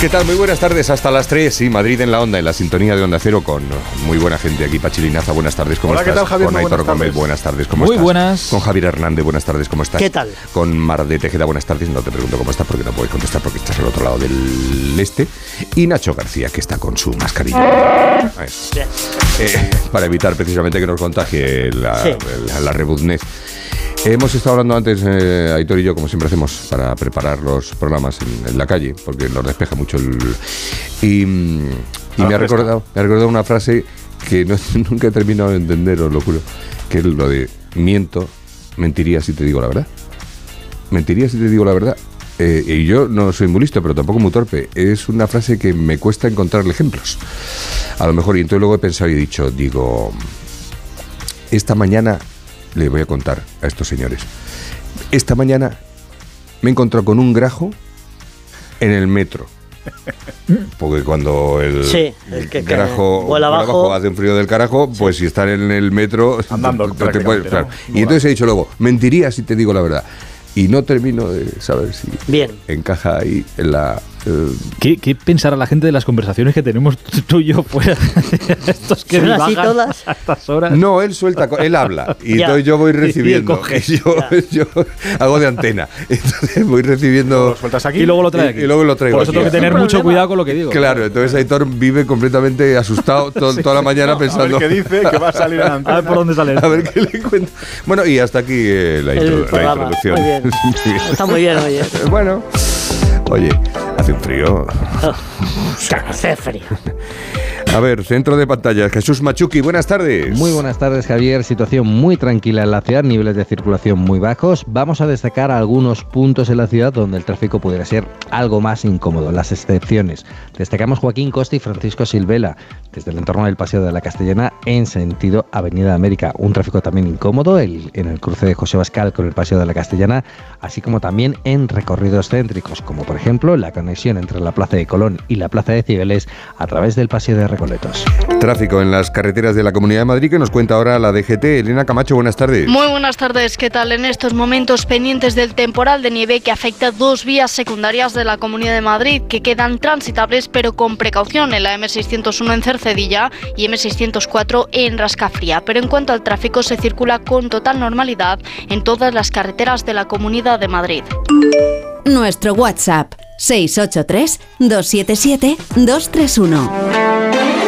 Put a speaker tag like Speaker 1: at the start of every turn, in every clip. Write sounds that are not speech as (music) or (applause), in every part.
Speaker 1: ¿Qué tal? Muy buenas tardes, hasta las 3, sí, Madrid en la onda, en la sintonía de Onda Cero con muy buena gente aquí, Pachilinaza, buenas tardes, ¿cómo
Speaker 2: Hola, ¿qué
Speaker 1: estás?
Speaker 2: tal, Javier?
Speaker 1: Con
Speaker 2: Muy
Speaker 1: Aitor
Speaker 2: buenas
Speaker 1: Gómez,
Speaker 2: tardes.
Speaker 1: buenas tardes, ¿cómo
Speaker 3: Muy
Speaker 1: estás?
Speaker 3: buenas.
Speaker 1: Con Javier Hernández, buenas tardes, ¿cómo estás?
Speaker 4: ¿Qué tal?
Speaker 1: Con Mar de Tejeda, buenas tardes, no te pregunto cómo estás porque no puedes contestar porque estás al otro lado del este. Y Nacho García, que está con su mascarilla. (laughs) Eh, para evitar precisamente que nos contagie la,
Speaker 4: Sí.
Speaker 1: la, la rebuznez. Hemos estado hablando antes, eh, Aitor y yo, como siempre hacemos, para preparar los programas en, en la calle, porque nos despeja mucho el... Y, mm, y me, ha recordado, me ha recordado una frase que no- (laughs) nunca he terminado de entender, os lo juro, que es lo de miento, mentiría si te digo la verdad. Mentiría si te digo la verdad. Eh, y yo no soy muy listo, pero tampoco muy torpe. Es una frase que me cuesta encontrarle ejemplos. A lo mejor, y entonces luego he pensado y he dicho, digo, esta mañana le voy a contar a estos señores. Esta mañana me he encontrado con un grajo en el metro. (laughs) Porque cuando el,
Speaker 4: Sí, el que- vuela abajo.
Speaker 1: hace un frío del carajo, pues si están en el metro,
Speaker 2: Andando, (laughs)
Speaker 1: te puedes- claro. Y entonces he dicho luego, mentiría si te digo la verdad. Y no termino de saber si
Speaker 4: Bien.
Speaker 1: encaja ahí en la... eh,
Speaker 3: ¿Qué, qué pensará la gente de las conversaciones que tenemos (laughs) tú y yo fuera? Estos que
Speaker 4: ¿Son así todas?
Speaker 3: a estas horas.
Speaker 1: No, él suelta, él habla y (laughs) entonces yo voy (laughs) recibiendo. Y yo, yo hago de antena. Entonces voy recibiendo.
Speaker 2: Lo sueltas aquí
Speaker 3: Y luego lo trae aquí.
Speaker 1: Y- y luego lo traigo
Speaker 3: Por eso
Speaker 1: aquí.
Speaker 3: tengo que tener mucho
Speaker 4: problema.
Speaker 3: cuidado con lo que digo.
Speaker 1: Claro, entonces Aitor vive completamente asustado to- toda la mañana
Speaker 2: A ver
Speaker 1: pensando.
Speaker 2: qué dice, que va a salir
Speaker 3: A
Speaker 2: antena.
Speaker 3: ver por dónde sale.
Speaker 1: A ver qué le cuenta. Bueno, y hasta aquí eh, la,
Speaker 4: El
Speaker 1: intro- la introducción.
Speaker 4: Muy bien. Está muy bien, oye.
Speaker 1: bueno, oye, hace un frío. (laughs)
Speaker 4: Hace frío.
Speaker 1: A ver, centro de pantalla. Jesús Machuki, buenas tardes.
Speaker 5: Muy buenas tardes, Javier. Situación muy tranquila en la ciudad, niveles de circulación muy bajos. Vamos a destacar algunos puntos en la ciudad donde el tráfico pudiera ser algo más incómodo, las excepciones. Destacamos Joaquín Costa y Francisco Silvela, desde el entorno del Paseo de la Castellana en sentido Avenida América. Un tráfico también incómodo el- en el cruce de José Bascal con el Paseo de la Castellana, así como también en recorridos céntricos, como por ejemplo la conexión entre la Plaza de Colón y la Plaza de Cibeles a través del Paseo de Recoletos.
Speaker 1: Tráfico en las carreteras de la Comunidad de Madrid que nos cuenta ahora la DGT. Elena Camacho, buenas tardes.
Speaker 6: Muy buenas tardes, ¿qué tal? En estos momentos pendientes del temporal de nieve que afecta dos vías secundarias de la Comunidad de Madrid que quedan transitables pero con precaución en la M601 en Cercedilla y M604 en Rascafría. Pero en cuanto al tráfico se circula con total normalidad en todas las carreteras de la Comunidad de Madrid.
Speaker 7: Nuestro WhatsApp 683 277 231.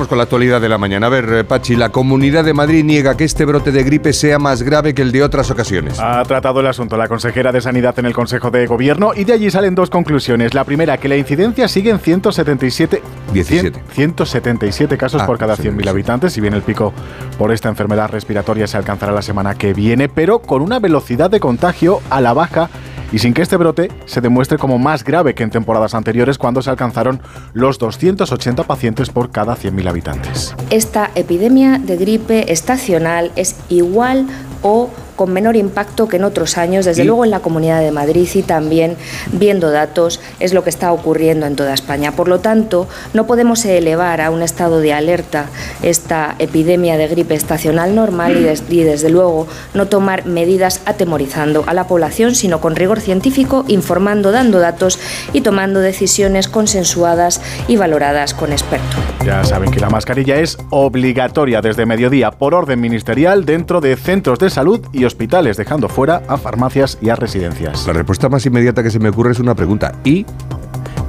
Speaker 1: Vamos con la actualidad de la mañana. A ver, eh, Pachi, la Comunidad de Madrid niega que este brote de gripe sea más grave que el de otras ocasiones.
Speaker 2: Ha tratado el asunto la consejera de Sanidad en el Consejo de Gobierno y de allí salen dos conclusiones. La primera, que la incidencia sigue en 177,
Speaker 1: 17.
Speaker 2: 100 177 casos
Speaker 1: Ah,
Speaker 2: por cada
Speaker 1: sí,
Speaker 2: 100.000
Speaker 1: sí.
Speaker 2: habitantes, si bien el pico por esta enfermedad respiratoria se alcanzará la semana que viene, pero con una velocidad de contagio a la baja y sin que este brote se demuestre como más grave que en temporadas anteriores cuando se alcanzaron los 280 pacientes por cada 100.000 habitantes.
Speaker 8: Esta epidemia de gripe estacional es igual o con menor impacto que en otros años, desde
Speaker 1: Y-
Speaker 8: luego en la Comunidad de Madrid y también viendo datos es lo que está ocurriendo en toda España. Por lo tanto, no podemos elevar a un estado de alerta esta epidemia de gripe estacional normal y, des- y desde luego no tomar medidas atemorizando a la población, sino con rigor científico, informando, dando datos y tomando decisiones consensuadas y valoradas con expertos.
Speaker 2: Ya saben que la mascarilla es obligatoria desde mediodía por orden ministerial dentro de centros de salud y hospitales, dejando fuera a farmacias y a residencias.
Speaker 1: La respuesta más inmediata que se me ocurre es una pregunta. ¿Y?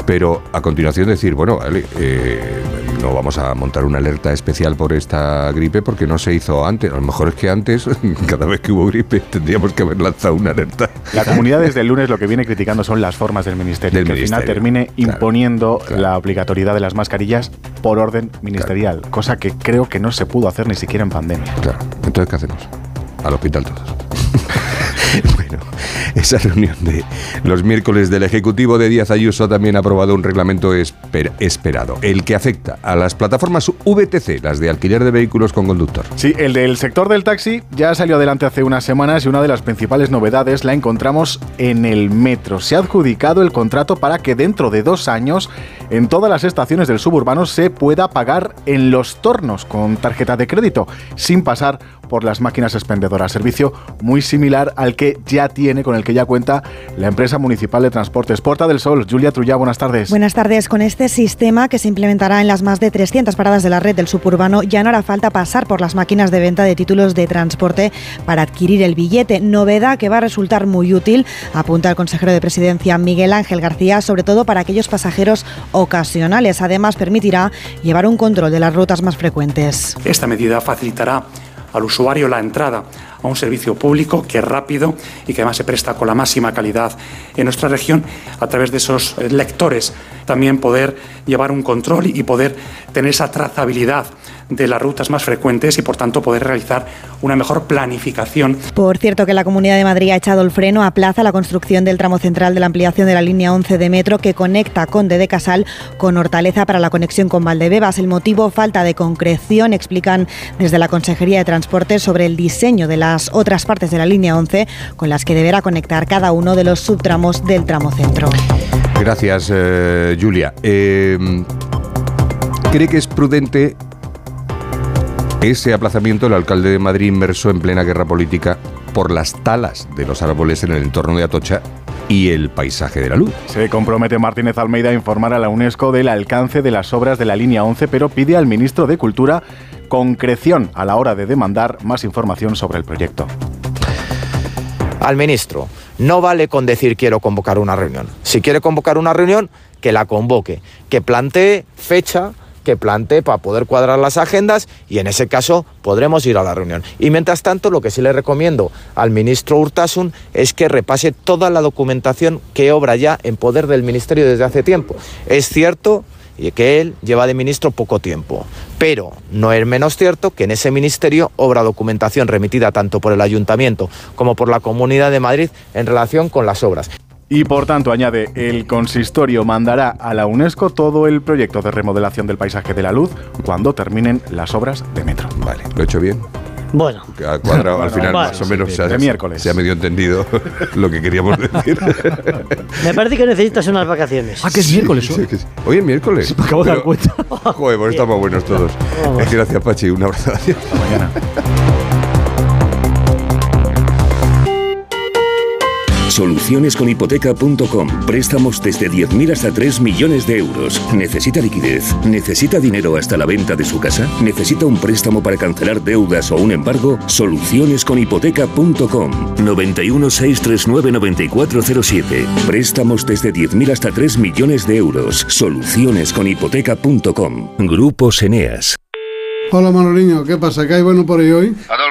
Speaker 1: Pero a continuación decir, bueno, vale, eh, no vamos a montar una alerta especial por esta gripe porque no se hizo antes. A lo mejor es que antes, (laughs) cada vez que hubo gripe, tendríamos que haber lanzado una alerta.
Speaker 2: La comunidad desde el lunes lo que viene criticando son las formas del ministerio,
Speaker 1: Del
Speaker 2: que al final termine
Speaker 1: claro,
Speaker 2: imponiendo
Speaker 1: claro.
Speaker 2: la obligatoriedad de las mascarillas por orden ministerial, cosa que creo que no se pudo hacer ni siquiera en pandemia.
Speaker 1: Claro, entonces ¿qué hacemos? Al hospital todos. (laughs) Bueno, esa reunión de los miércoles del Ejecutivo de Díaz Ayuso también ha aprobado un reglamento esper- esperado, el que afecta a las plataformas VTC, las de alquiler de vehículos con conductor.
Speaker 2: Sí, el del sector del taxi ya salió adelante hace unas semanas y una de las principales novedades la encontramos en el metro. Se ha adjudicado el contrato para que dentro de dos años en todas las estaciones del suburbano se pueda pagar en los tornos con tarjeta de crédito, sin pasar por las máquinas expendedoras. Servicio muy similar al que ya tiene, con el que ya cuenta la empresa municipal de transportes. Porta del Sol, Julia Trullá, buenas tardes.
Speaker 9: Buenas tardes. Con este sistema que se implementará en las más de 300 paradas de la red del suburbano, ya no hará falta pasar por las máquinas de venta de títulos de transporte para adquirir el billete. Novedad que va a resultar muy útil, apunta el consejero de presidencia Miguel Ángel García, sobre todo para aquellos pasajeros ocasionales. Además, permitirá llevar un control de las rutas más frecuentes.
Speaker 10: Esta medida facilitará al usuario la entrada a un servicio público que es rápido y que además se presta con la máxima calidad en nuestra región a través de esos eh, lectores. También poder llevar un control y poder tener esa trazabilidad de las rutas más frecuentes y por tanto poder realizar una mejor planificación
Speaker 9: Por cierto que la Comunidad de Madrid ha echado el freno a plaza la construcción del tramo central de la ampliación de la línea 11 de metro que conecta Conde de Casal con Hortaleza para la conexión con Valdebebas. El motivo, falta de concreción, explican desde la Consejería de Transportes sobre el diseño de las otras partes de la línea 11 con las que deberá conectar cada uno de los subtramos del tramo centro.
Speaker 1: Gracias, eh, Julia. Eh, ¿Cree que es prudente ese aplazamiento del alcalde de Madrid inmerso en plena guerra política por las talas de los árboles en el entorno de Atocha y el paisaje de la luz?
Speaker 2: Se compromete Martínez Almeida a informar a la UNESCO del alcance de las obras de la línea 11, pero pide al ministro de Cultura concreción a la hora de demandar más información sobre el proyecto.
Speaker 11: al ministro. No vale con decir quiero convocar una reunión. Si quiere convocar una reunión, que la convoque, que plantee fecha, que plantee para poder cuadrar las agendas y en ese caso podremos ir a la reunión. Y mientras tanto, lo que sí le recomiendo al ministro Urtasun es que repase toda la documentación que obra ya en poder del ministerio desde hace tiempo. Es cierto que él lleva de ministro poco tiempo. Pero no es menos cierto que en ese ministerio obra documentación remitida tanto por el ayuntamiento como por la Comunidad de Madrid en relación con las obras.
Speaker 2: Y por tanto, añade, el consistorio mandará a la UNESCO todo el proyecto de remodelación del paisaje de la luz cuando terminen las obras de metro.
Speaker 1: Vale, ¿lo he hecho bien?
Speaker 4: Bueno.
Speaker 1: Que ha cuadrado al (laughs) final
Speaker 4: vale.
Speaker 1: más o menos se ha,
Speaker 2: De miércoles.
Speaker 1: se ha medio entendido (laughs) lo que queríamos decir. (laughs)
Speaker 4: Me parece que necesitas unas vacaciones.
Speaker 3: Ah, que es miércoles
Speaker 1: Sí,
Speaker 3: hoy.
Speaker 1: que sí. Hoy es miércoles.
Speaker 3: Me acabo de dar cuenta.
Speaker 1: Joder, pues estamos buenos todos.
Speaker 4: Vamos.
Speaker 1: Gracias, Pachi. Un abrazo. Adiós.
Speaker 2: Mañana.
Speaker 12: Solucionesconhipoteca.com. Préstamos desde 10.000 hasta 3 millones de euros. ¿Necesita liquidez? ¿Necesita dinero hasta la venta de su casa? ¿Necesita un préstamo para cancelar deudas o un embargo? Solucionesconhipoteca.com. 91 639 9407. Préstamos desde 10.000 hasta 3 millones de euros. Solucionesconhipoteca.com. Grupos Eneas.
Speaker 13: Hola Manoliño, ¿qué pasa? ¿Qué hay bueno por ahí hoy?
Speaker 14: Adolfo,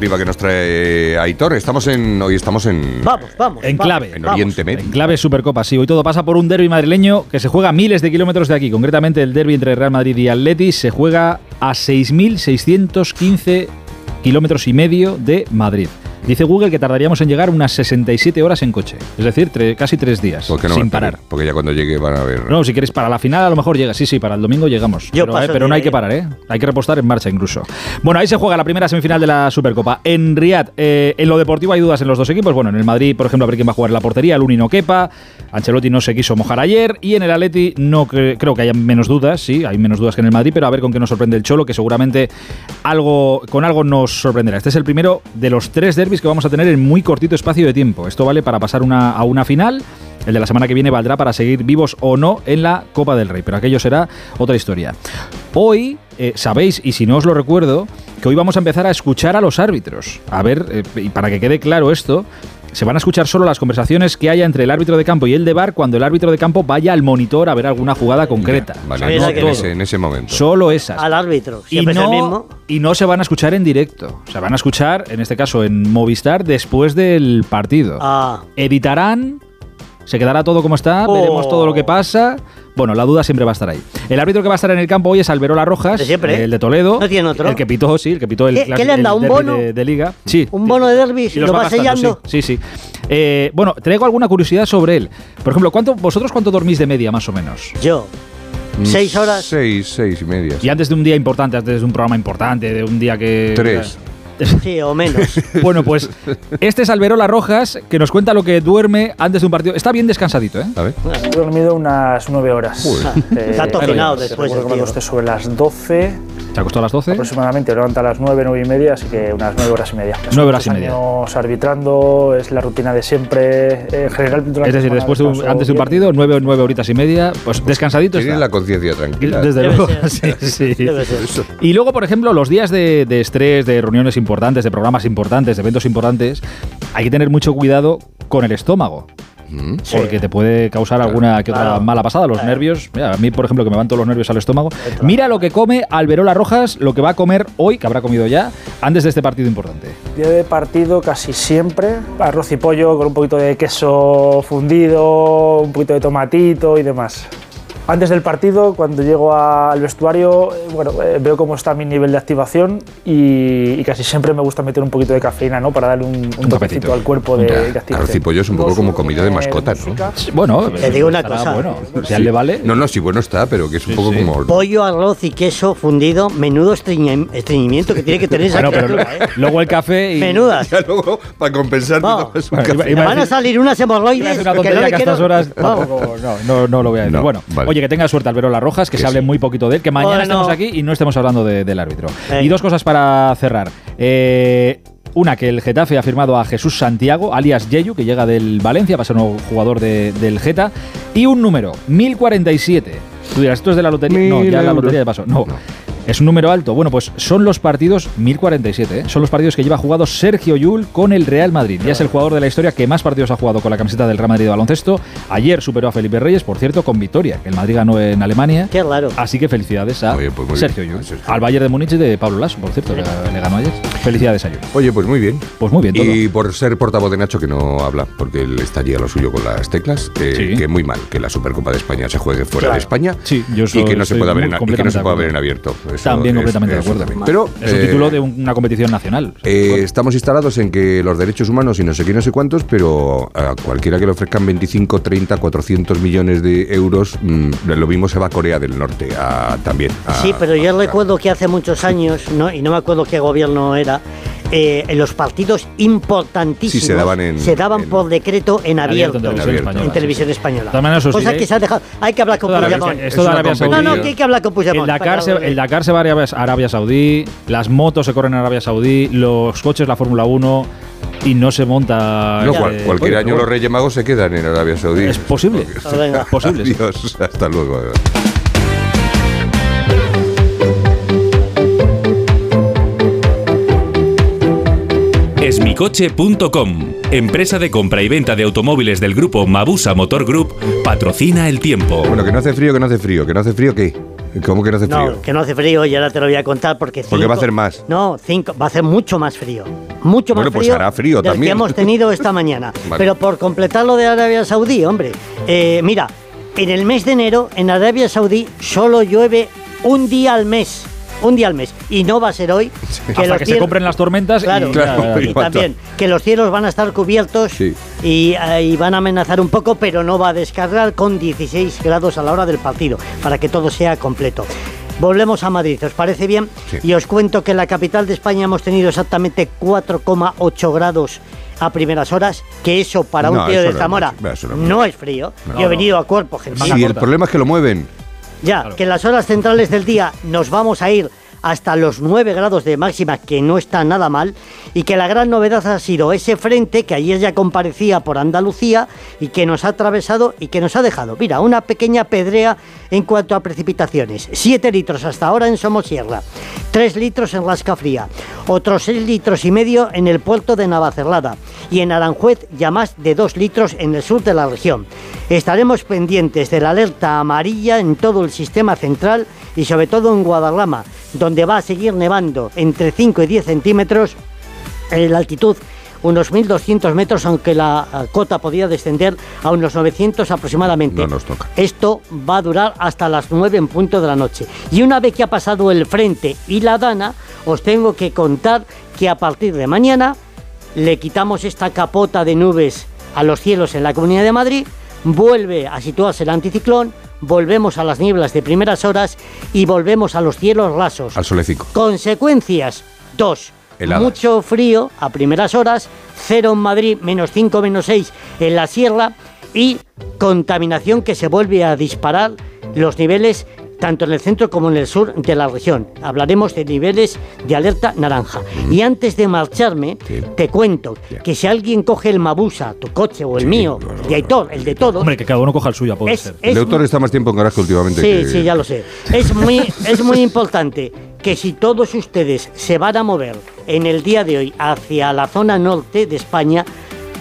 Speaker 1: Deportiva. que nos trae Aitor. Estamos en, hoy estamos en,
Speaker 4: Vamos, vamos.
Speaker 3: En
Speaker 4: vamos.
Speaker 3: clave.
Speaker 1: en Oriente Medio.
Speaker 3: En clave Supercopa, sí. Hoy todo pasa por un derby madrileño que se juega a miles de kilómetros de aquí. Concretamente, el derby entre Real Madrid y Atleti se juega a 6.615 kilómetros y medio de Madrid. Dice Google que tardaríamos en llegar unas 67 horas en coche. Es decir, tre- casi tres días.
Speaker 1: ¿Por qué no
Speaker 3: sin parar.
Speaker 1: Porque ya cuando llegue van a ver.
Speaker 3: No, si quieres para la final a lo mejor llega. Sí, sí, para el domingo llegamos.
Speaker 4: Yo
Speaker 3: pero,
Speaker 4: paso
Speaker 3: eh, pero no hay que parar, ¿eh? Hay que repostar en marcha incluso. Bueno, ahí se juega la primera semifinal de la Supercopa. En Riyadh, eh, en lo deportivo hay dudas en los dos equipos. Bueno, en el Madrid, por ejemplo, a ver quién va a jugar en la portería. El Uni no quepa. Ancelotti no se quiso mojar ayer. Y en el Atleti no cre- creo que haya menos dudas. Sí, hay menos dudas que en el Madrid. Pero a ver con qué nos sorprende el Cholo, que seguramente algo, con algo nos sorprenderá. Este es el primero de los tres derbis que vamos a tener en muy cortito espacio de tiempo. Esto vale para pasar una, a una final. El de la semana que viene valdrá para seguir vivos o no en la Copa del Rey, pero aquello será otra historia. Hoy, eh, sabéis, y si no os lo recuerdo, que hoy vamos a empezar a escuchar a los árbitros. A ver, eh, y para que quede claro esto, se van a escuchar solo las conversaciones que haya entre el árbitro de campo y el de bar cuando el árbitro de campo vaya al monitor a ver alguna jugada concreta.
Speaker 1: Vale, no, en, ese, en ese momento.
Speaker 3: Solo esas.
Speaker 4: Al árbitro.
Speaker 3: Y
Speaker 4: Siempre es el
Speaker 3: no,
Speaker 4: mismo.
Speaker 3: y no se van a escuchar en directo. Se van a escuchar, en este caso, en Movistar después del partido.
Speaker 4: Ah,
Speaker 3: Editarán, se quedará todo como está,
Speaker 4: Oh.
Speaker 3: veremos todo lo que pasa. Bueno, la duda siempre va a estar ahí. El árbitro que va a estar en el campo hoy es Alberola Rojas,
Speaker 4: De siempre.
Speaker 3: el de Toledo.
Speaker 4: ¿No tiene otro?
Speaker 3: El que pitó, sí, el que pitó el,
Speaker 4: ¿Qué- qué le han dado, un bono?
Speaker 3: De, de liga. Sí.
Speaker 4: un bono de derby
Speaker 3: Y los
Speaker 4: lo
Speaker 3: va gastando,
Speaker 4: sellando.
Speaker 3: Sí, sí. sí. Eh, bueno, traigo alguna curiosidad sobre él. Por ejemplo, ¿cuánto, ¿vosotros cuánto dormís de media, más o menos?
Speaker 4: Yo.
Speaker 1: Mm,
Speaker 4: Seis horas.
Speaker 1: Seis, seis y media.
Speaker 3: Y antes de un día importante, antes de un programa importante, de un día que...
Speaker 1: Tres. (laughs)
Speaker 4: Sí, o menos. (laughs)
Speaker 3: Bueno, pues este es Alberola Rojas, que nos cuenta lo que duerme antes de un partido. Está bien descansadito, ¿eh?
Speaker 1: A ver.
Speaker 15: He dormido unas nueve horas. Eh,
Speaker 4: Está tocinado
Speaker 15: recuerdo
Speaker 4: después
Speaker 15: que me acosté sobre las 12
Speaker 3: ¿Se acostó a las 12?
Speaker 15: aproximadamente, me levanto a las 9, 9 y media, así que unas 9 horas y media.
Speaker 3: Nueve horas y media.
Speaker 15: años arbitrando, es la rutina de siempre. eh, En general,
Speaker 3: Es
Speaker 15: la
Speaker 3: decir, después de un- antes de un partido, nueve, nueve horitas y media, pues descansadito
Speaker 1: Tienes
Speaker 3: está.
Speaker 1: la conciencia tranquila.
Speaker 3: Desde
Speaker 4: Debe
Speaker 3: luego.
Speaker 4: ser.
Speaker 3: Sí, (laughs) sí.
Speaker 4: Debe ser.
Speaker 3: Y luego, por ejemplo, los días de, de estrés, de reuniones importantes, de programas importantes, de eventos importantes, hay que tener mucho cuidado con el estómago.
Speaker 1: Mm.
Speaker 3: Porque te puede causar alguna que otra mala pasada, los nervios. Mira, a mí, por ejemplo, que me van todos los nervios al estómago. Mira lo que come Alberola Rojas, lo que va a comer hoy, que habrá comido ya, antes de este partido importante.
Speaker 15: Día de partido casi siempre, arroz y pollo con un poquito de queso fundido, un poquito de tomatito y demás. Antes del partido, cuando llego al vestuario, eh, bueno, eh, veo cómo está mi nivel de activación y, y casi siempre me gusta meter un poquito de cafeína, ¿no? Para darle un, un toquecito
Speaker 3: cafecito.
Speaker 15: al cuerpo de, de activación.
Speaker 1: Arroz y pollo es un poco como comida de mascota, ¿no?
Speaker 3: Bueno,
Speaker 4: Te digo una cosa.
Speaker 3: Bueno, si
Speaker 1: Sí.
Speaker 3: le vale.
Speaker 1: No, no, sí, bueno está, pero que es un poco como.
Speaker 4: Pollo, arroz y queso fundido, menudo estreñi- estreñimiento que tiene que tener esa
Speaker 3: Bueno, pero
Speaker 4: ¿eh?
Speaker 3: luego el café y.
Speaker 4: Menudas. (laughs)
Speaker 1: Ya luego, para compensar,
Speaker 4: No.
Speaker 1: te tomas un
Speaker 3: Bueno,
Speaker 1: café.
Speaker 3: iba-
Speaker 4: van a salir unas hemorroides
Speaker 3: una
Speaker 4: que no
Speaker 3: que a
Speaker 4: quiero.
Speaker 3: estas horas tampoco- no, (laughs) no, no lo voy a decir.
Speaker 1: No,
Speaker 3: bueno,
Speaker 1: vale.
Speaker 3: oye, que tenga suerte Alberola Rojas, que
Speaker 1: Que
Speaker 3: se hable
Speaker 1: sí.
Speaker 3: muy poquito de él, que mañana
Speaker 4: Bueno.
Speaker 3: estemos aquí y no estemos hablando de- del árbitro.
Speaker 4: Eh.
Speaker 3: Y dos cosas para cerrar. Eh, una, que el Getafe ha firmado a Jesús Santiago, alias Yeyu, que llega del Valencia, va a ser nuevo jugador de- del Geta. Y un número, 1047. Tú dirás, ¿esto es de la lotería? no, ya la
Speaker 1: euros.
Speaker 3: lotería de paso. No. Es un número alto. Bueno, pues son los partidos 1047. ¿eh? Son los partidos que lleva jugado Sergio Yul con el Real Madrid. Ya es el jugador de la historia que más partidos ha jugado con la camiseta del Real Madrid de baloncesto. Ayer superó a Felipe Reyes, por cierto, con victoria, que el Madrid ganó en Alemania.
Speaker 4: Qué raro.
Speaker 3: Así que felicidades a
Speaker 1: Oye, pues muy
Speaker 3: Sergio. Yul. Al Bayern de Múnich de Pablo Lasso, por cierto, que le ganó ayer. Felicidades a Yul.
Speaker 1: Oye, pues muy bien.
Speaker 3: Pues muy bien todo.
Speaker 1: Y por ser portavoz de Nacho, que no habla, porque él está allí a lo suyo con las teclas, eh,
Speaker 3: Sí.
Speaker 1: que muy mal que la Supercopa de España se juegue fuera
Speaker 4: Claro.
Speaker 1: de España
Speaker 3: Sí, yo
Speaker 1: y
Speaker 3: soy-
Speaker 1: que no se
Speaker 3: soy
Speaker 1: pueda ver
Speaker 3: muy
Speaker 1: en, y que no se pueda ver en abierto. Eso
Speaker 3: También
Speaker 1: es-
Speaker 3: completamente de acuerdo.
Speaker 1: también. Pero
Speaker 3: es un
Speaker 1: eh,
Speaker 3: título de una competición nacional.
Speaker 1: eh, estamos instalados en que los derechos humanos y no sé qué, no sé cuántos, pero a cualquiera que le ofrezcan 25, 30, 400 millones de euros, mm, lo mismo se va a Corea del Norte a- también. a-
Speaker 4: Sí, pero yo
Speaker 1: a-
Speaker 4: recuerdo que hace muchos años, ¿no? y no me acuerdo qué gobierno era, eh, en los partidos importantísimos
Speaker 1: Sí, se daban en-
Speaker 4: se daban
Speaker 1: en-
Speaker 4: por decreto en abierto,
Speaker 3: en televisión
Speaker 1: abierto.
Speaker 3: española.
Speaker 4: en televisión española.
Speaker 3: Os
Speaker 4: Cosa
Speaker 3: diré-
Speaker 4: que se ha dejado. Hay que hablar con Puigdemont.
Speaker 3: esto de
Speaker 1: una
Speaker 3: Arabia Saudí.
Speaker 4: No, no, que hay que hablar con Puigdemont.
Speaker 3: El Dakar, se, el Dakar se va a Arabia, Arabia Saudí, las motos se corren en Arabia Saudí, los coches la Fórmula 1 y no se monta.
Speaker 1: No,
Speaker 3: eh,
Speaker 1: cual- cualquier
Speaker 3: oye,
Speaker 1: año los Reyes Magos se quedan en Arabia Saudí.
Speaker 3: Es posible.
Speaker 4: Venga.
Speaker 3: Posible.
Speaker 1: Adiós, hasta luego.
Speaker 16: Esmicoche.com, empresa de compra y venta de automóviles del grupo Mabusa Motor Group, patrocina el tiempo.
Speaker 1: Bueno, que no hace frío, que no hace frío, que no hace frío, ¿qué? ¿Cómo que no hace frío?
Speaker 4: No, que no hace frío y ahora te lo voy a contar porque
Speaker 1: Porque va a
Speaker 4: cinco-
Speaker 1: hacer más.
Speaker 4: No, cinco, va a hacer mucho más frío. mucho más
Speaker 1: Bueno, pues
Speaker 4: frío,
Speaker 1: hará frío
Speaker 4: del que
Speaker 1: también.
Speaker 4: hemos tenido (laughs) esta mañana.
Speaker 1: Vale.
Speaker 4: Pero por completar lo de Arabia Saudí, hombre, eh, mira, en el mes de enero en Arabia Saudí solo llueve un día al mes. Un día al mes. Y no va a ser hoy.
Speaker 3: Hasta
Speaker 4: los
Speaker 3: que se
Speaker 4: cielos-
Speaker 3: compren las tormentas y-
Speaker 4: Claro, (laughs)
Speaker 3: Claro,
Speaker 4: y
Speaker 3: y falta.
Speaker 4: también que los cielos van a estar cubiertos
Speaker 1: Sí.
Speaker 4: y, eh, y van a amenazar un poco, pero no va a descargar con 16 grados a la hora del partido, para que todo sea completo. Volvemos a Madrid, ¿os parece bien?
Speaker 1: Sí.
Speaker 4: Y os cuento que en la capital de España hemos tenido exactamente 4,8 grados a primeras horas, que eso para
Speaker 1: No,
Speaker 4: un tío de Zamora
Speaker 1: no
Speaker 4: no,
Speaker 1: es
Speaker 4: frío.
Speaker 1: No,
Speaker 4: Yo he venido a cuerpo, gente.
Speaker 1: Sí, el problema es que lo mueven.
Speaker 4: Ya, que en las horas centrales del día nos vamos a ir hasta los 9 grados de máxima, que no está nada mal, y que la gran novedad ha sido ese frente que ayer ya comparecía por Andalucía y que nos ha atravesado y que nos ha dejado, mira, una pequeña pedrea en cuanto a precipitaciones. 7 litros hasta ahora en Somosierra, 3 litros en Lasca Fría, otros 6 litros y medio en el puerto de Navacerrada y en Aranjuez ya más de 2 litros en el sur de la región. Estaremos pendientes de la alerta amarilla en todo el sistema central y sobre todo en Guadarrama, donde va a seguir nevando entre 5 y 10 centímetros en la altitud unos 1.200 metros, aunque la eh, cota podría descender a unos 900 aproximadamente.
Speaker 1: No nos toca.
Speaker 4: Esto va a durar hasta las 9 en punto de la noche. Y una vez que ha pasado el frente y la dana, os tengo que contar que a partir de mañana le quitamos esta capota de nubes a los cielos en la Comunidad de Madrid, vuelve a situarse el anticiclón, volvemos a las nieblas de primeras horas y volvemos a los cielos rasos.
Speaker 1: Al solecito.
Speaker 4: Consecuencias, dos.
Speaker 1: Heladas.
Speaker 4: Mucho frío a primeras horas, cero en Madrid, menos 5, menos 6 en la sierra y contaminación que se vuelve a disparar los niveles tanto en el centro como en el sur de la región. Hablaremos de niveles de alerta naranja. Y antes de marcharme, te cuento que si alguien coge el Mabusa, tu coche o el mío, de Aitor, el de todos,
Speaker 3: Hombre, que cada uno coja el suyo, puede
Speaker 4: Es-
Speaker 3: ser.
Speaker 4: es
Speaker 1: El autor está más tiempo en garaje últimamente.
Speaker 4: Sí,
Speaker 1: que-
Speaker 4: sí, ya lo sé. Es muy, (laughs) es muy importante que si todos ustedes se van a mover en el día de hoy hacia la zona norte de España,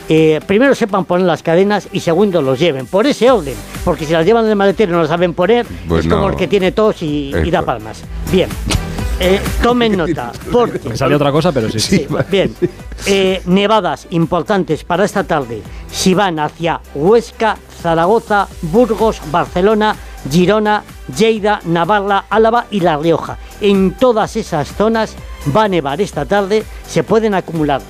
Speaker 4: eh, primero sepan poner las cadenas y segundo los lleven. Por ese orden. Porque si las llevan en el maletero y no las saben poner,
Speaker 1: Pues
Speaker 4: es como
Speaker 1: no.
Speaker 4: el que tiene tos y, y da palmas. Bien. Eh, tomen nota. (laughs) Porque
Speaker 3: Me salió otra cosa, pero sí.
Speaker 4: Sí, bien. Eh, nevadas importantes para esta tarde. Si van hacia Huesca, Zaragoza, Burgos, Barcelona, Girona, Lleida, Navarra, Álava y La Rioja. En todas esas zonas va a nevar esta tarde. Se pueden acumular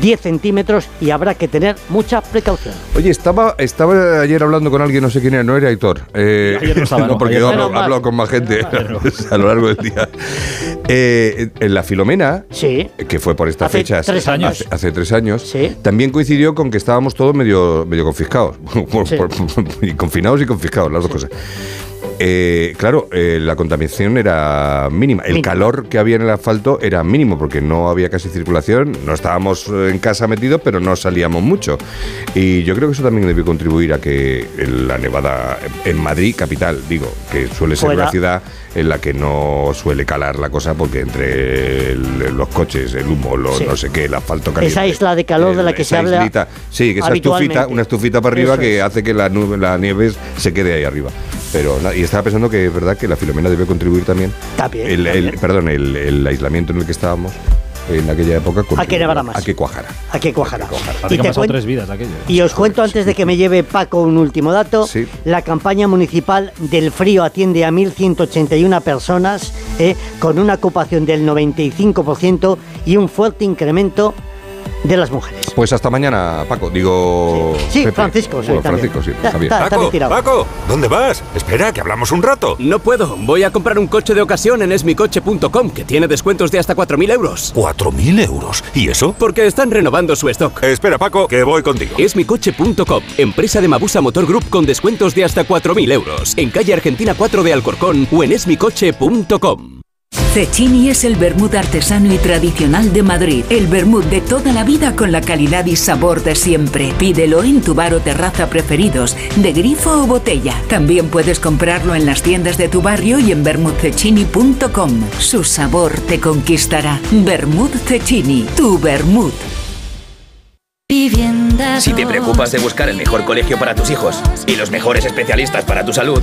Speaker 4: 10 centímetros y habrá que tener mucha precaución.
Speaker 1: Oye, estaba, estaba ayer hablando con alguien, no sé quién era, no era Aitor. Eh,
Speaker 3: Ayer no estaba, (laughs) no,
Speaker 1: porque
Speaker 3: ayer
Speaker 1: yo hablo, con más gente (laughs) a lo largo del día. Eh, en la Filomena,
Speaker 4: Sí.
Speaker 1: que fue por estas
Speaker 4: Hace
Speaker 1: fechas,
Speaker 4: tres años.
Speaker 1: Hace, hace tres años,
Speaker 4: Sí.
Speaker 1: también coincidió con que estábamos todos medio, medio confiscados. (laughs)
Speaker 4: Sí.
Speaker 1: y confinados y confiscados, las dos cosas. Eh, claro, eh, la contaminación era mínima. El calor que había en el asfalto era mínimo porque no había casi circulación. No estábamos en casa metidos, pero no salíamos mucho. Y yo creo que eso también debió contribuir a que la nevada en Madrid, capital, digo, que suele ser
Speaker 4: Fuera.
Speaker 1: una ciudad en la que no suele calar la cosa porque entre el- los coches, el humo, lo,
Speaker 4: Sí.
Speaker 1: no sé qué, el asfalto caliente.
Speaker 4: Esa isla de calor de la que se habla
Speaker 1: islita. Sí, que esa estufita, una estufita para arriba
Speaker 4: Eso
Speaker 1: que
Speaker 4: es.
Speaker 1: hace que la, nube, la nieve se quede ahí arriba. Pero y estaba pensando que es verdad que la Filomena debe contribuir también.
Speaker 4: También,
Speaker 1: El, perdón, el, el aislamiento en el que estábamos en aquella época. contribuyó
Speaker 4: nevara más.
Speaker 1: A que cuajara.
Speaker 4: A que
Speaker 3: que han pasado tres vidas aquello.
Speaker 4: Y os cuento antes de que me lleve Paco un último dato.
Speaker 1: Sí.
Speaker 4: La campaña municipal del frío atiende a 1.181 personas eh, con una ocupación del 95% y un fuerte incremento de las mujeres.
Speaker 1: Pues hasta mañana, Paco. Digo.
Speaker 4: Sí. Francisco, sí,
Speaker 1: Bueno. Francisco, sí.
Speaker 4: Ta- ta-
Speaker 17: Paco. Paco, ¿dónde vas? Espera, que hablamos un rato.
Speaker 18: No puedo, voy a comprar un coche de ocasión en esmicoche.com que tiene descuentos de hasta 4.000 euros.
Speaker 17: ¿4.000 euros? ¿Y eso?
Speaker 18: Porque están renovando su stock.
Speaker 17: Espera, Paco, que voy contigo.
Speaker 18: Esmicoche.com, empresa de Mabusa Motor Group con descuentos de hasta 4.000 euros. En calle Argentina 4 de Alcorcón o en esmicoche.com.
Speaker 19: Cecchini es el vermut artesano y tradicional de Madrid. El vermut de toda la vida con la calidad y sabor de siempre. Pídelo en tu bar o terraza preferidos, de grifo o botella. También puedes comprarlo en las tiendas de tu barrio y en vermutcecchini.com. Su sabor te conquistará. Vermut Cecchini, tu vermut.
Speaker 20: Si te preocupas de buscar el mejor colegio para tus hijos y los mejores especialistas para tu salud,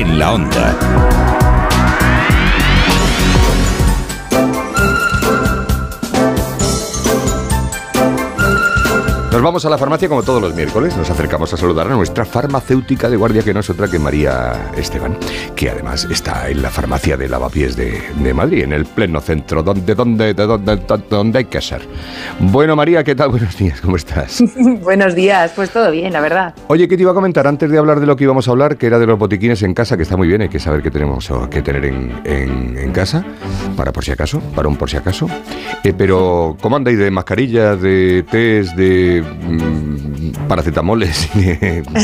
Speaker 12: en la onda.
Speaker 1: Nos vamos a la farmacia como todos los miércoles. Nos acercamos a saludar a nuestra farmacéutica de guardia, que no es otra que María Esteban, que además está en la farmacia de Lavapiés de, de Madrid, en el pleno centro, donde, donde, de donde, donde hay que ser. Bueno, María, ¿qué tal? (laughs) Buenos días, ¿cómo estás? (laughs)
Speaker 21: Buenos días, pues todo bien, la verdad.
Speaker 1: Oye, ¿qué te iba a comentar antes de hablar de lo que íbamos a hablar, que era de los botiquines en casa, que está muy bien, hay que saber qué tenemos que tener en, en- en casa, para por si acaso, para un por si acaso. Eh, pero, ¿cómo andáis de mascarillas, de test, de mm, paracetamoles? (laughs)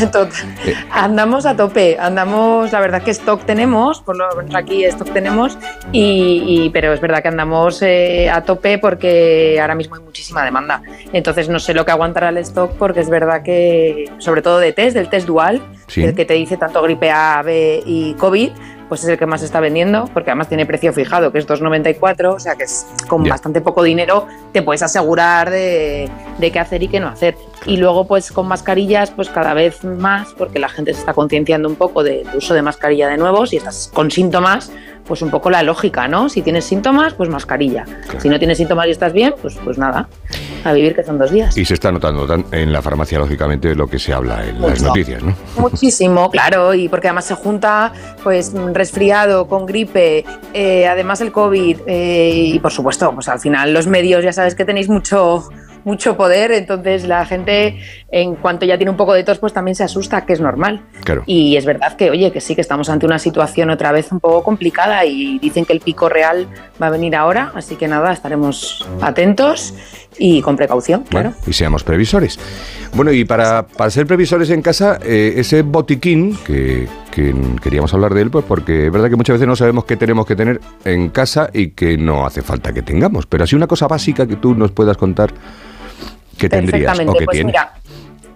Speaker 21: Andamos a tope, andamos, la verdad que stock tenemos, por lo menos aquí stock tenemos, y, y- pero es verdad que andamos eh, a tope porque ahora mismo hay muchísima demanda. Entonces no sé lo que aguantará el stock porque es verdad que, sobre todo de test, del test dual,
Speaker 1: Sí.
Speaker 21: el que te dice tanto gripe A, B y COVID, pues es el que más está vendiendo, porque además tiene precio fijado, que es 2,94, o sea que es con bastante poco dinero te puedes asegurar de, de qué hacer y qué no hacer. Y luego pues con mascarillas pues cada vez más, porque la gente se está concienciando un poco del uso de mascarilla de nuevo, si estás con síntomas, pues un poco la lógica, ¿no? Si tienes síntomas, pues mascarilla. Si no tienes síntomas y estás bien, pues, pues nada, a vivir que son dos días.
Speaker 1: Y se está notando tan- en la farmacia, lógicamente, lo que se habla en las noticias, ¿no?
Speaker 21: Muchísimo, claro, y porque además se junta pues resfriado con gripe, eh, además el COVID eh, y por supuesto, pues al final los medios ya sabes que tenéis mucho mucho poder, entonces la gente en cuanto ya tiene un poco de tos pues también se asusta, que es normal.
Speaker 1: Claro.
Speaker 21: Y es verdad que, oye, que sí que estamos ante una situación otra vez un poco complicada y dicen que el pico real va a venir ahora, así que nada, estaremos atentos y con precaución, claro.
Speaker 1: Bueno, y seamos previsores. Bueno, y para, para ser previsores en casa, eh, ese botiquín, que, que queríamos hablar de él, pues porque es verdad que muchas veces no sabemos qué tenemos que tener en casa y que no hace falta que tengamos. Pero así una cosa básica que tú nos puedas contar que tendrías o que
Speaker 21: pues
Speaker 1: tienes.
Speaker 21: mira,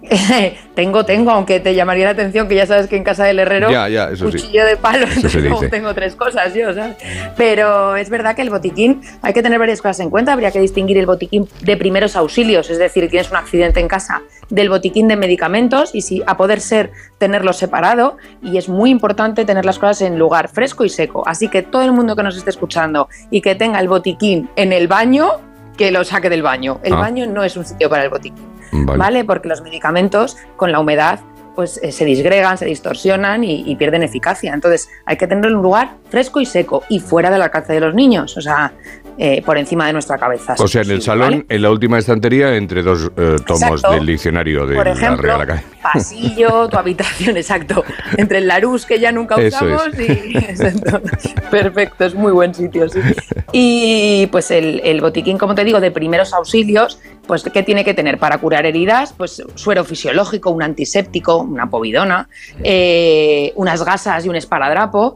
Speaker 21: (laughs) tengo, tengo, aunque te llamaría la atención que ya sabes que en casa del herrero,
Speaker 1: Ya, ya, eso sí.
Speaker 21: cuchillo de palo,
Speaker 1: Eso
Speaker 21: entonces tengo tres cosas yo, ¿sabes? Pero es verdad que el botiquín, hay que tener varias cosas en cuenta, habría que distinguir el botiquín de primeros auxilios, es decir, tienes un accidente en casa, del botiquín de medicamentos y si a poder ser tenerlo separado y es muy importante tener las cosas en lugar fresco y seco, así que todo el mundo que nos esté escuchando y que tenga el botiquín en el baño, que lo saque del baño. El
Speaker 1: Ah.
Speaker 21: baño no es un sitio para el botiquín.
Speaker 1: Vale.
Speaker 21: Vale. Porque los medicamentos con la humedad pues eh, se disgregan, se distorsionan y, y pierden eficacia. Entonces hay que tenerlo en un lugar fresco y seco y fuera del alcance de los niños, o sea, eh, por encima de nuestra cabeza.
Speaker 1: O sea, en el salón, en la última estantería, entre dos eh, tomos
Speaker 21: Exacto.
Speaker 1: del diccionario de
Speaker 21: Por
Speaker 1: la
Speaker 21: ejemplo,
Speaker 1: Real Academia.
Speaker 21: pasillo, (laughs) tu habitación, exacto. Entre el Larus que ya nunca usamos
Speaker 1: es.
Speaker 21: y. (laughs) Exacto. Perfecto, es muy buen sitio, sí. (laughs) Y pues el, el botiquín, como te digo, de primeros auxilios, pues ¿qué tiene que tener para curar heridas? Pues suero fisiológico, un antiséptico, una povidona, eh, unas gasas y un esparadrapo.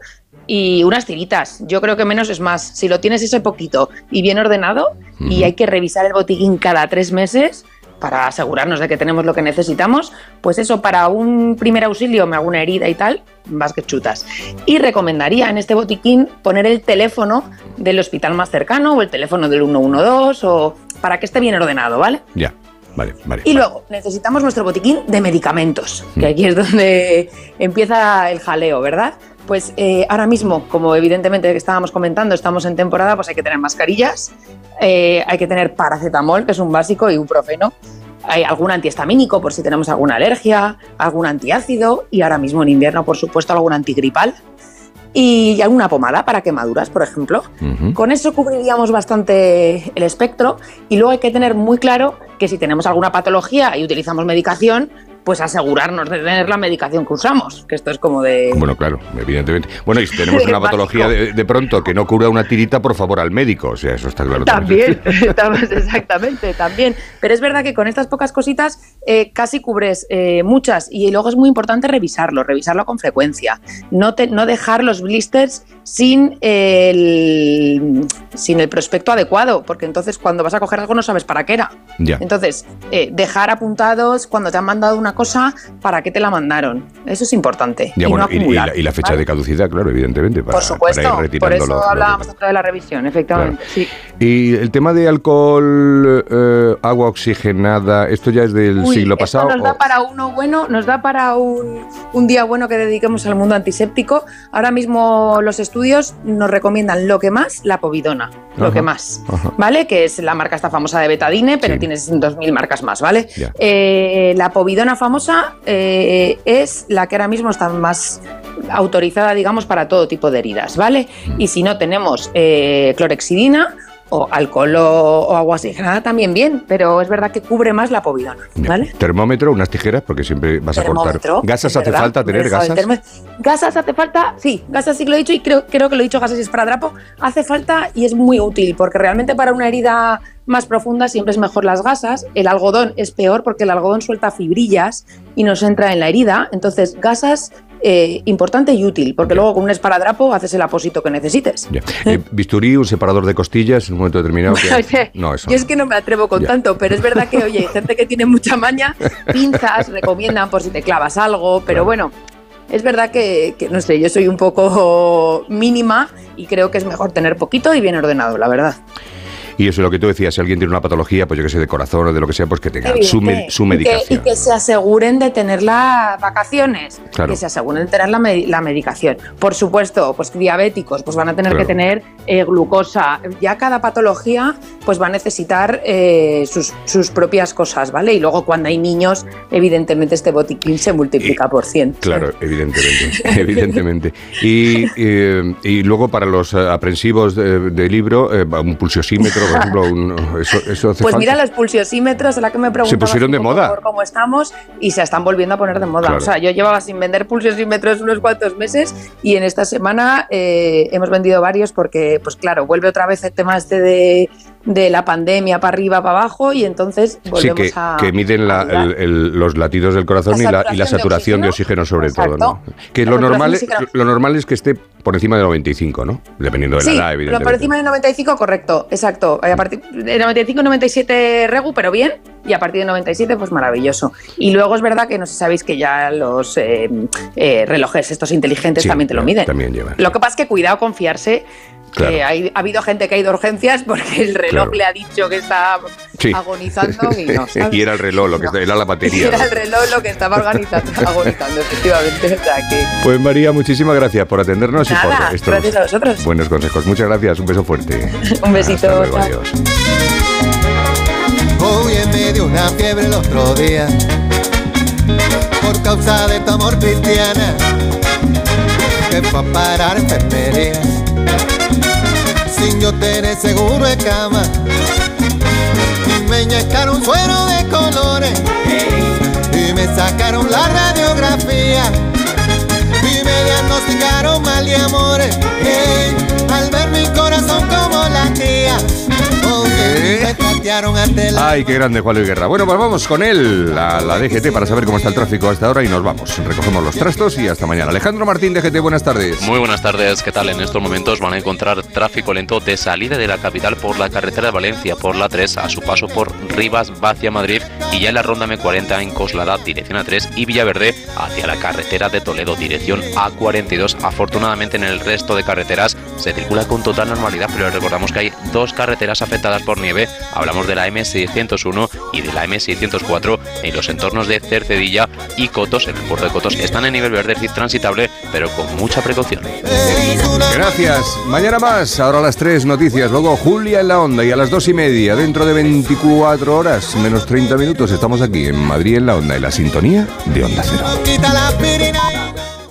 Speaker 21: Y unas tiritas. Yo creo que menos es más. Si lo tienes ese poquito y bien ordenado, y hay que revisar el botiquín cada tres meses, para asegurarnos de que tenemos lo que necesitamos, pues eso, para un primer auxilio, me hago una herida y tal, vas que chutas. Y recomendaría en este botiquín poner el teléfono del hospital más cercano o el teléfono del 112 o para que esté bien ordenado, ¿vale?
Speaker 1: Ya, vale, vale.
Speaker 21: Y luego necesitamos nuestro botiquín de medicamentos, que aquí es donde empieza el jaleo, ¿verdad? Pues eh, ahora mismo, como evidentemente estábamos comentando, estamos en temporada, pues hay que tener mascarillas, eh, hay que tener paracetamol, que es un básico, y ibuprofeno. Hay algún antihistamínico por si tenemos alguna alergia, algún antiácido y ahora mismo en invierno, por supuesto, algún antigripal y alguna pomada para quemaduras, por ejemplo. Con eso cubriríamos bastante el espectro y luego hay que tener muy claro que si tenemos alguna patología y utilizamos medicación, pues asegurarnos de tener la medicación que usamos, que esto es como de...
Speaker 1: Bueno, claro, evidentemente. Bueno, y si tenemos (laughs) una patología de, de pronto que no cura una tirita, por favor, al médico. O sea, eso está claro.
Speaker 21: También, estamos- (laughs) (laughs) exactamente, también. Pero es verdad que con estas pocas cositas eh, casi cubres eh, muchas y luego es muy importante revisarlo, revisarlo con frecuencia. No, te- no dejar los blisters sin el, sin el prospecto adecuado, porque entonces cuando vas a coger algo no sabes para qué era.
Speaker 1: Ya.
Speaker 21: Entonces, eh, dejar apuntados cuando te han mandado una cosa, para qué te la mandaron. Eso es importante.
Speaker 1: Ya,
Speaker 21: y
Speaker 1: bueno,
Speaker 21: no
Speaker 1: y, y
Speaker 21: acumular,
Speaker 1: la, y la fecha
Speaker 21: ¿vale?
Speaker 1: de caducidad, claro, evidentemente. Para,
Speaker 21: Por supuesto,
Speaker 1: para ir
Speaker 21: por eso
Speaker 1: lo- lo-
Speaker 21: hablábamos dentro de la revisión, efectivamente. Sí.
Speaker 1: Y el tema de alcohol, eh, agua oxigenada, ¿esto ya es del
Speaker 21: Uy,
Speaker 1: siglo
Speaker 21: esto
Speaker 1: pasado?
Speaker 21: nos da
Speaker 1: o-
Speaker 21: para uno bueno, nos da para un, un día bueno que dediquemos al mundo antiséptico. Ahora mismo los estudios nos recomiendan lo que más, la povidona, lo que más,
Speaker 1: ajá.
Speaker 21: ¿vale? Que es la marca esta famosa de Betadine, pero tienes 2.000 marcas más, ¿vale? Eh, la povidona famosa eh, es la que ahora mismo está más autorizada, digamos, para todo tipo de heridas, ¿vale? Y si no tenemos eh, clorexidina o alcohol o, o agua oxigenada también bien, pero es verdad que cubre más la povidona, ¿vale?
Speaker 1: Termómetro, unas tijeras, porque siempre vas a cortar. ¿Gasas
Speaker 21: es
Speaker 1: hace
Speaker 21: verdad,
Speaker 1: falta tener gasas?
Speaker 21: Gasas hace falta, sí, gasas sí que lo he dicho y creo, creo que lo he dicho, gasas y esparadrapo, hace falta y es muy útil porque realmente para una herida más profunda siempre es mejor las gasas. El algodón es peor porque el algodón suelta fibrillas y nos entra en la herida. Entonces, gasas eh, importante y útil porque luego con un esparadrapo haces el apósito que necesites.
Speaker 1: Ya. Eh, bisturí, un separador de costillas en un momento determinado. que- (laughs) No, eso
Speaker 21: Yo es que no me atrevo con tanto, pero es verdad que, (laughs) oye, gente que tiene mucha maña, pinzas recomiendan por si te clavas algo, pero bueno, es verdad que, que, no sé, yo soy un poco mínima y creo que es mejor tener poquito y bien ordenado, la verdad.
Speaker 1: Y eso es lo que tú decías, si alguien tiene una patología, pues yo que sé, de corazón o de lo que sea, pues que tenga su,
Speaker 21: Y que-
Speaker 1: medicación.
Speaker 21: Y que, se aseguren de tener las vacaciones,
Speaker 1: Claro.
Speaker 21: que se aseguren de tener la, la medicación. Por supuesto, pues diabéticos, pues van a tener
Speaker 1: Claro.
Speaker 21: que tener eh, glucosa. Ya cada patología, pues va a necesitar eh, sus, sus propias cosas, ¿vale? Y luego cuando hay niños, evidentemente este botiquín se multiplica por 100.
Speaker 1: Claro, evidentemente, (laughs) evidentemente. Y, eh, y luego para los aprensivos de, de libro, un pulsiosímetro, por ejemplo, un- eso, eso hace
Speaker 21: Pues
Speaker 1: falta.
Speaker 21: mira los pulsiosímetros, a la que me preguntabas
Speaker 1: pusieron
Speaker 21: un
Speaker 1: de moda.
Speaker 21: por cómo estamos y se están volviendo a poner de moda.
Speaker 1: Claro.
Speaker 21: O sea, yo llevaba sin vender pulsiosímetros unos cuantos meses y en esta semana eh, hemos vendido varios porque, pues claro, vuelve otra vez el tema este de, de la pandemia para arriba, para abajo y entonces
Speaker 1: Sí,
Speaker 21: volvemos
Speaker 1: que,
Speaker 21: a...
Speaker 1: que miden la- el- el- los latidos del corazón
Speaker 21: La
Speaker 1: y, la,
Speaker 21: saturación de
Speaker 1: de oxígeno, sobre todo. ¿no? Que lo normal, es, lo normal es que esté por encima de 95, ¿no? Dependiendo de la
Speaker 21: Sí,
Speaker 1: edad, evidentemente.
Speaker 21: por encima de 95, correcto, exacto. A partir de 95 97 regu, pero bien, y a partir de 97, pues maravilloso. Y luego es verdad que no sé si sabéis que ya los eh, eh, relojes estos inteligentes
Speaker 1: Sí,
Speaker 21: también te lo miden.
Speaker 1: También llevan.
Speaker 21: Lo que pasa es que cuidado con fiarse.
Speaker 1: Claro.
Speaker 21: Que hay- ha habido gente que ha ido a urgencias porque el reloj
Speaker 1: Claro.
Speaker 21: le ha dicho que está
Speaker 1: Sí.
Speaker 21: agonizando y no, (laughs) ¿sabes?
Speaker 1: y era el reloj, lo que era la batería.
Speaker 21: Era
Speaker 1: ¿no?
Speaker 21: el reloj lo que estaba organizando, (laughs) agonizando, efectivamente. O sea que.
Speaker 1: Pues María, muchísimas gracias por atendernos y
Speaker 21: Nada,
Speaker 1: por estos
Speaker 21: gracias a vosotros.
Speaker 1: buenos consejos. Muchas gracias, un beso fuerte. (laughs)
Speaker 21: Un besito.
Speaker 1: Hasta luego, adiós.
Speaker 22: Hoy en medio una fiebre el otro día Por causa de tu amor cristiana Que fue a parar enfermería Sin yo tener seguro de cama. Y me inyectaron suero de colores Y me sacaron la radiografía. Y me diagnosticaron mal de amores Ante la
Speaker 1: Ay, qué grande Juan Luis Guerra. Bueno, pues vamos con él a la DGT para saber cómo está el tráfico hasta ahora y nos vamos. Recogemos los trastos y hasta mañana. Alejandro Martín, DGT, buenas tardes.
Speaker 23: Muy buenas tardes, ¿qué tal? En estos momentos van a encontrar tráfico lento de salida de la capital por la carretera de Valencia, por la 3, a su paso por Rivas, hacia Madrid y ya en la ronda M40 en Coslada, dirección A3 y Villaverde hacia la carretera de Toledo, dirección A42. Afortunadamente en el resto de carreteras se circula con total normalidad, pero recordamos que hay dos carreteras afectadas por nieve. Hablamos de la M601 y de la M604 en los entornos de Cercedilla y Cotos, en el puerto de Cotos. Están en nivel verde, es decir, transitable, pero con mucha precaución.
Speaker 1: Gracias. Mañana más. Ahora a las 3 noticias. Luego Julia en la onda y a las 2 y media, dentro de 24 horas, menos 30 minutos, estamos aquí en Madrid en la onda, en la sintonía de Onda Cero.